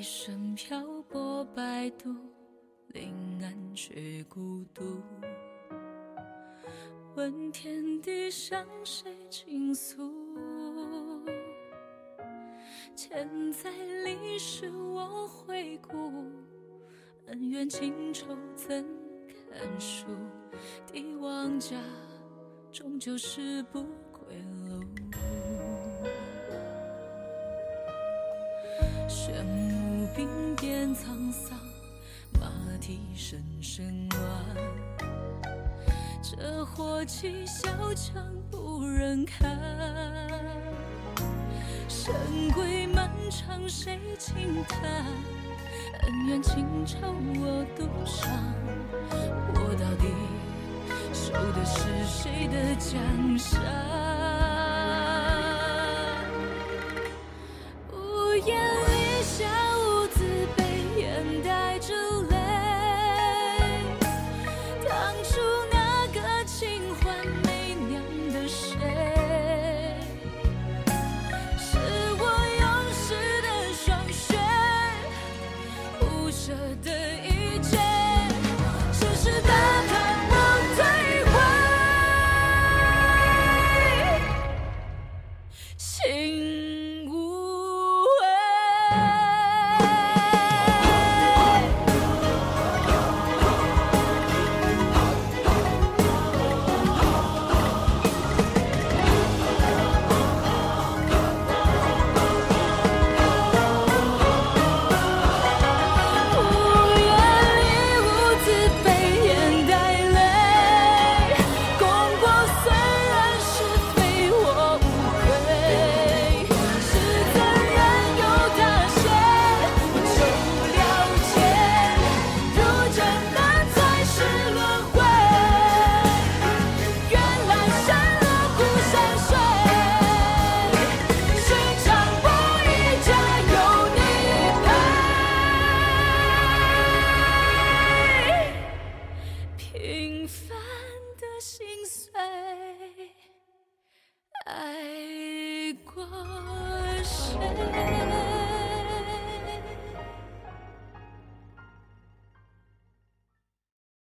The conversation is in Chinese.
一生漂泊摆渡，临安却孤独。问天地向谁倾诉？千载历史我回顾，恩怨情仇怎堪数？帝王家终究是不归路。兵变沧桑，马蹄声声乱。这火气小强不忍看，神归漫长谁轻叹？恩怨情仇我独伤，我到底守的是谁的江山？舍得一